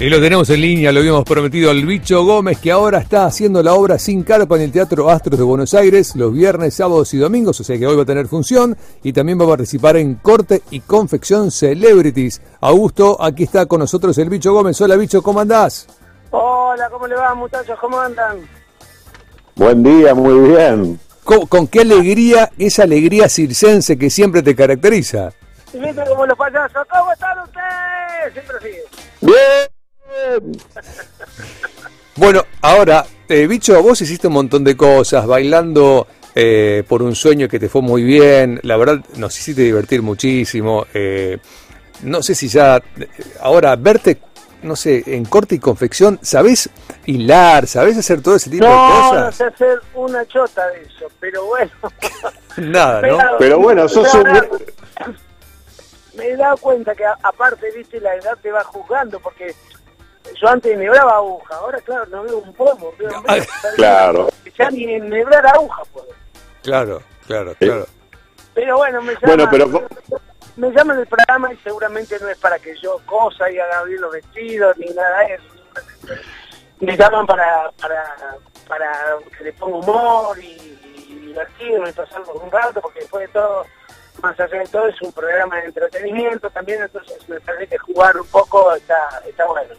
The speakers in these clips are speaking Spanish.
Y lo tenemos en línea, lo habíamos prometido al Bicho Gómez, que ahora está haciendo la obra Sin Carpa en el Teatro Astros de Buenos Aires los viernes, sábados y domingos, o sea que hoy va a tener función y también va a participar en Corte y Confección Celebrities. Augusto, aquí está con nosotros el Bicho Gómez. Hola Bicho, ¿cómo andás? Hola, ¿cómo le va muchachos? ¿Cómo andan? Buen día, muy bien. ¿Con, con qué alegría, esa alegría circense que siempre te caracteriza? ¿Y viste como los payasos? ¿Cómo están ustedes? Siempre así. Bien. Bueno, ahora, eh, bicho, vos hiciste un montón de cosas, bailando eh, por un sueño que te fue muy bien, la verdad nos hiciste divertir muchísimo. eh, no sé si ya, eh, ahora, verte, no sé, en corte y confección, ¿sabés hilar? ¿Sabés hacer todo ese tipo de No, no cosas? sé hacer una chota de eso, pero bueno. Nada, ¿no? Pero bueno, sos un... Me he dado cuenta que a- aparte, viste, la edad te va juzgando, porque yo antes enhebraba aguja, ahora claro, no veo un pomo, veo un Ah, claro. Ya ni enhebrar aguja puedo. Claro, claro, claro. Pero bueno, me llaman, Bueno, pero- me llaman del programa y seguramente no es para que yo cosa y haga bien los vestidos ni nada de eso. Me llaman para, para, para que le ponga humor y, y divertirme y pasarlo un rato, porque después de todo, más allá de todo, es un programa de entretenimiento también, entonces me parece que jugar un poco está, está bueno.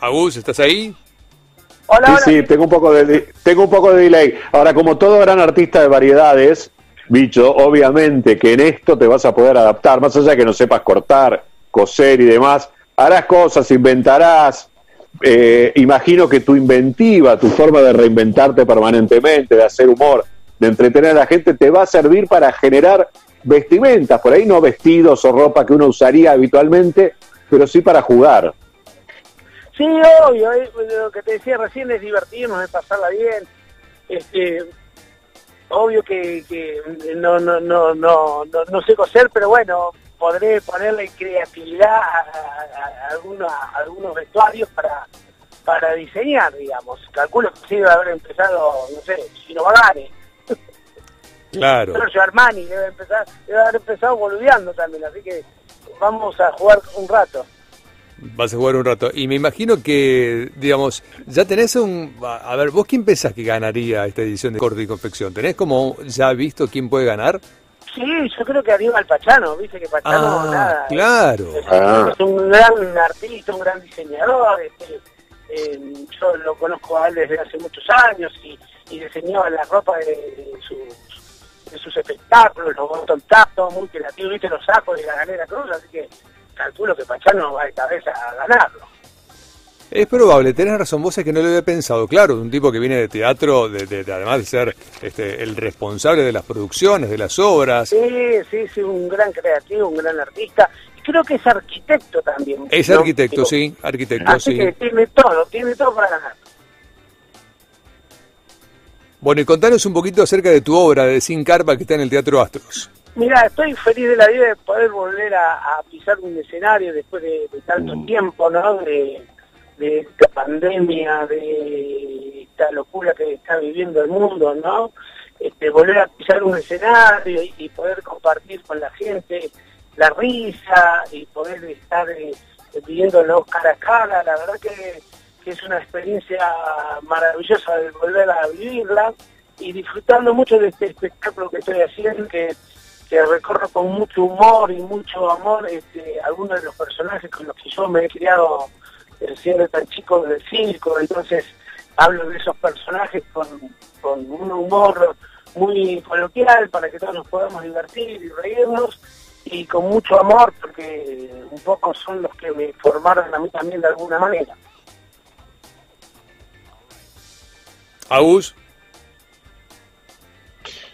Agus, ¿estás ahí? Hola, Sí, hola. sí, tengo un poco de tengo un poco de delay. Ahora, como todo gran artista de variedades, bicho, obviamente que en esto te vas a poder adaptar, más allá de que no sepas cortar, coser y demás, harás cosas, inventarás. eh, imagino que tu inventiva, tu forma de reinventarte permanentemente, de hacer humor, de entretener a la gente, te va a servir para generar vestimentas, por ahí no vestidos o ropa que uno usaría habitualmente, pero sí para jugar. Sí, obvio, eh, lo que te decía recién es divertirnos, es pasarla bien. Este, obvio que, que no, no, no, no, no, no sé coser, pero bueno, podré ponerle creatividad a, a- a algunos, a algunos vestuarios para, para diseñar, digamos. Calculo que sí debe haber empezado, no sé, Gino Bagani, Claro. Giorgio Armani debe empezar, debe haber empezado boludeando también, así que vamos a jugar un rato. Vas a jugar un rato. Y me imagino que, digamos, ya tenés un... A ver, ¿vos quién pensás que ganaría esta edición de corte y confección? ¿Tenés como ya visto quién puede ganar? Sí, yo creo que Aníbal Pachano, viste que Pachano Ah, nada, claro. es, Ah. es un gran artista, un gran diseñador, este, eh, yo lo conozco a él desde hace muchos años y, y diseñaba la ropa de, de sus, de sus espectáculos, los todo muy creativo, viste los sacos de la galera cruz, así que calculo que Pachano va esta vez a ganarlo. Es probable, tenés razón, vos es que no lo había pensado. Claro, un tipo que viene de teatro, de, de- de- además de ser este, el responsable de las producciones, de las obras. Sí, sí, sí, un gran creativo, un gran artista, y creo que es arquitecto también. Es ¿no? arquitecto, Digo, sí, arquitecto, Así sí. que tiene todo, tiene todo para ganar. Bueno, y contanos un poquito acerca de tu obra de Sin Carpa que está en el Teatro Astros. Mira, estoy feliz de la vida de poder volver a, a pisar un escenario después de, de tanto Mm. tiempo, ¿no? De, de esta pandemia, de esta locura que está viviendo el mundo, ¿no? Este, volver a pisar un escenario y, y poder compartir con la gente la risa y poder estar eh, viviéndolo cara a cara, la verdad que, que es una experiencia maravillosa de volver a vivirla y disfrutando mucho de este espectáculo que estoy haciendo, que, que recorro con mucho humor y mucho amor este, algunos de los personajes con los que yo me he criado eh, siendo tan chico del circo, entonces hablo de esos personajes con, con un humor muy coloquial para que todos nos podamos divertir y reírnos y con mucho amor porque un poco son los que me formaron a mí también de alguna manera. Agus,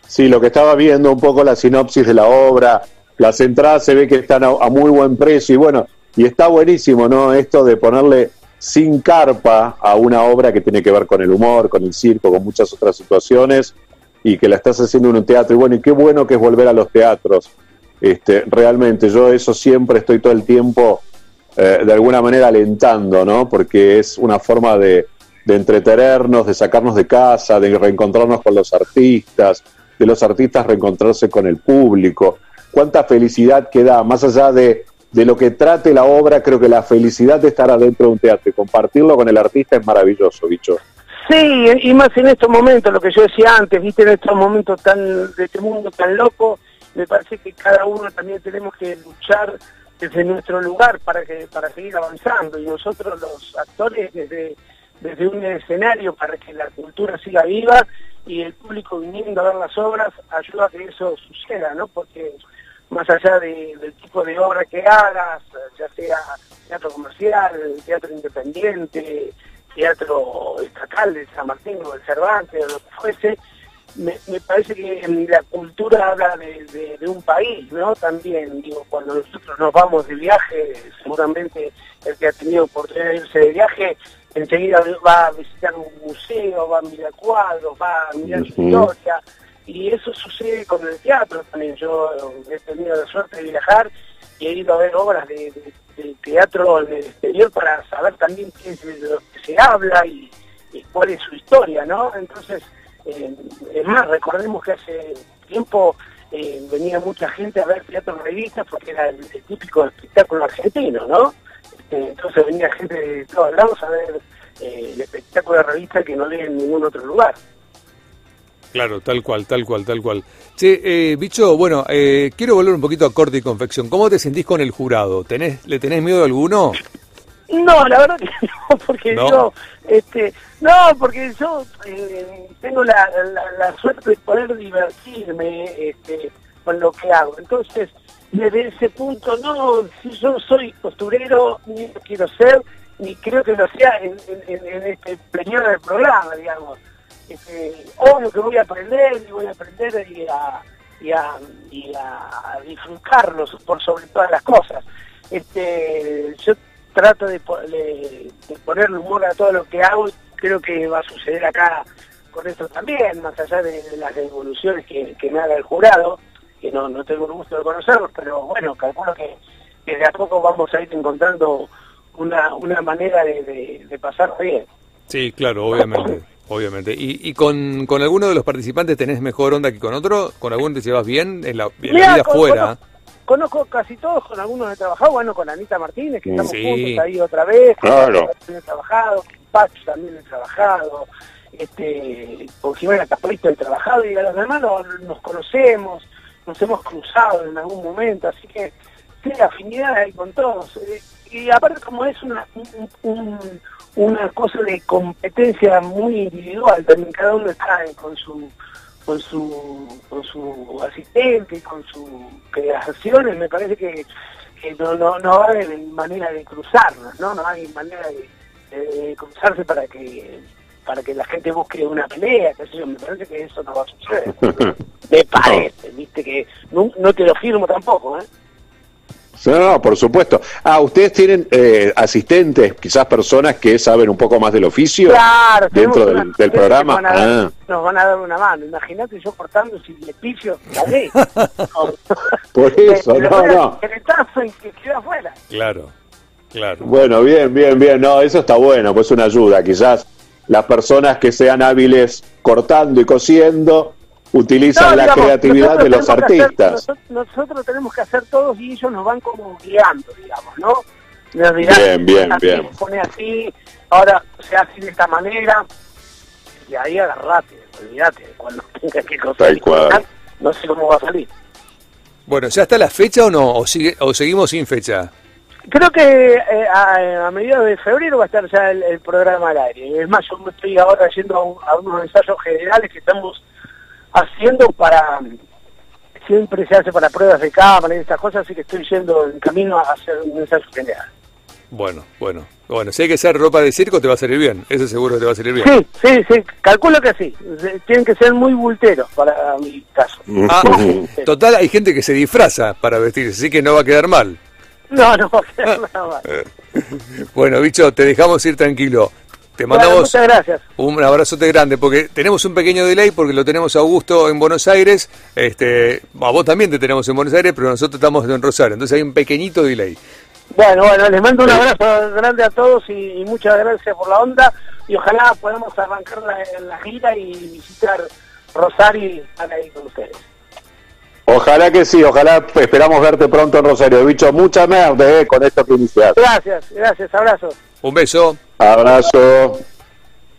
Sí, lo que estaba viendo un poco la sinopsis de la obra, las entradas se ve que están a, muy buen precio y bueno, y está buenísimo, ¿no? Esto de ponerle sin carpa a una obra que tiene que ver con el humor, con el circo, con muchas otras situaciones y que la estás haciendo en un teatro y bueno, y qué bueno que es volver a los teatros. Este, realmente, yo eso siempre estoy todo el tiempo eh, de alguna manera alentando, ¿no? Porque es una forma de entretenernos, de sacarnos de casa, de reencontrarnos con los artistas, de los artistas reencontrarse con el público. Cuánta felicidad que da, más allá de de lo que trate la obra, creo que la felicidad de estar adentro de un teatro y compartirlo con el artista es maravilloso, bicho. Sí, y más en estos momentos, lo que yo decía antes, viste, en estos momentos tan de este mundo tan loco, me parece que cada uno también tenemos que luchar desde nuestro lugar para que para seguir avanzando y nosotros los actores desde desde un escenario para que la cultura siga viva y el público viniendo a ver las obras ayuda a que eso suceda, ¿no? Porque más allá del tipo de obra que hagas, ya sea teatro comercial, teatro independiente, teatro estatal de San Martín o de Cervantes o lo que fuese, me, parece que la cultura habla de, un país, ¿no? También, digo, cuando nosotros nos vamos de viaje, seguramente el que ha tenido oportunidad de irse de viaje, enseguida va a visitar un museo, va a mirar cuadros, va a mirar su historia, y eso sucede con el teatro también. Yo he tenido la suerte de viajar y he ido a ver obras de, teatro en el exterior para saber también qué es de lo que se habla y, y cuál es su historia, ¿no? Entonces, eh, es más, recordemos que hace tiempo eh, venía mucha gente a ver teatro en revistas porque era el, típico espectáculo argentino, ¿no? Entonces venía gente de todos lados a ver eh, el espectáculo de revista que no lee en ningún otro lugar. Claro, tal cual, tal cual, tal cual. Che, bicho, bueno, quiero volver un poquito a corte y confección. ¿Cómo te sentís con el jurado? ¿Tenés, ¿Le tenés miedo a alguno? No, la verdad que no, porque yo, este, no, porque yo eh, tengo la, la, suerte de poder divertirme este, con lo que hago. Entonces, desde ese punto, no, si yo soy costurero, ni lo quiero ser, ni creo que lo sea en, este periodo del programa, digamos. Este, obvio que voy a aprender y voy a aprender y a, y a, y disfrutarlo por sobre todas las cosas. Este, yo trato de, ponerle humor a todo lo que hago y creo que va a suceder acá con esto también, más allá de, las evoluciones que, me haga el jurado, que no, no tengo el gusto de conocerlos, pero bueno, calculo que, de a poco vamos a ir encontrando una, una manera de, de, pasar bien. Sí, claro, obviamente. Obviamente. ¿Y, y con, con alguno de los participantes tenés mejor onda que con otro? ¿Con alguno te llevas bien en la, vida afuera? conozco casi todos, con algunos he trabajado, bueno, con Anita Martínez, que estamos juntos ahí otra vez, claro. he trabajado, con Pacho también he trabajado, este, con Jimena Caprito he trabajado, y a los demás nos, conocemos, nos hemos cruzado en algún momento, así que tiene afinidad ahí con todos. Eh, y aparte como es una, una cosa de competencia muy individual, también cada uno está con su con su, con su asistente, con sus creaciones, me parece que, no, no, no hay manera de cruzarnos, ¿no? No hay manera de, cruzarse para que para que la gente busque una pelea, qué sé yo, me parece que eso no va a suceder. me parece, viste que no, no te lo firmo tampoco, ¿eh? No, no, por supuesto. Ah, ustedes tienen eh, asistentes, quizás personas que saben un poco más del oficio claro, dentro del, programa. Ah. Nos van a dar una mano. Imagínate yo cortando si le pifio, por eso, no, no. Que le tazo y que queda afuera. Claro, claro. Bueno, bien, bien, bien. No, eso está bueno, pues una ayuda. Quizás las personas que sean hábiles cortando y cosiendo utilizan la creatividad de los artistas. nosotros, tenemos que hacer todos y ellos nos van como guiando, digamos, ¿no? bien, bien, bien. Se pone así, ahora se hace de esta manera, y ahí agarrate, olvídate, cuando tengas que cosas, no sé cómo va a salir. Bueno, ¿ya está la fecha o no? ¿O, sigue, o seguimos sin fecha? Creo que eh, a, mediados de febrero va a estar ya el, programa al aire. Es más, yo me estoy ahora yendo a unos ensayos generales que estamos haciendo para siempre se hace para pruebas de cámara y estas cosas, así que estoy yendo en camino a hacer un ensayo general. Bueno, bueno, bueno, si hay que ser ropa de circo te va a salir bien, eso seguro te va a salir bien. Sí, sí, sí, calculo que sí, tienen que ser muy bulteros para mi caso. Ah, total, hay gente que se disfraza para vestirse, así que no va a quedar mal. No, no va a quedar nada mal. bueno, bicho, te dejamos ir tranquilo. Te mandamos gracias. un abrazote grande porque tenemos un pequeño delay porque lo tenemos a Augusto en Buenos Aires. Este, a vos también te tenemos en Buenos Aires, pero nosotros estamos en Rosario, entonces hay un pequeñito delay. Bueno, bueno, les mando un abrazo grande a todos y, muchas gracias por la onda y ojalá podamos arrancar la, la gira y visitar Rosario y estar ahí con ustedes. Ojalá que sí, ojalá esperamos verte pronto en Rosario. Bicho, mucha merda eh, con esto que iniciaste. Gracias, gracias, abrazo. Un beso. Abrazo.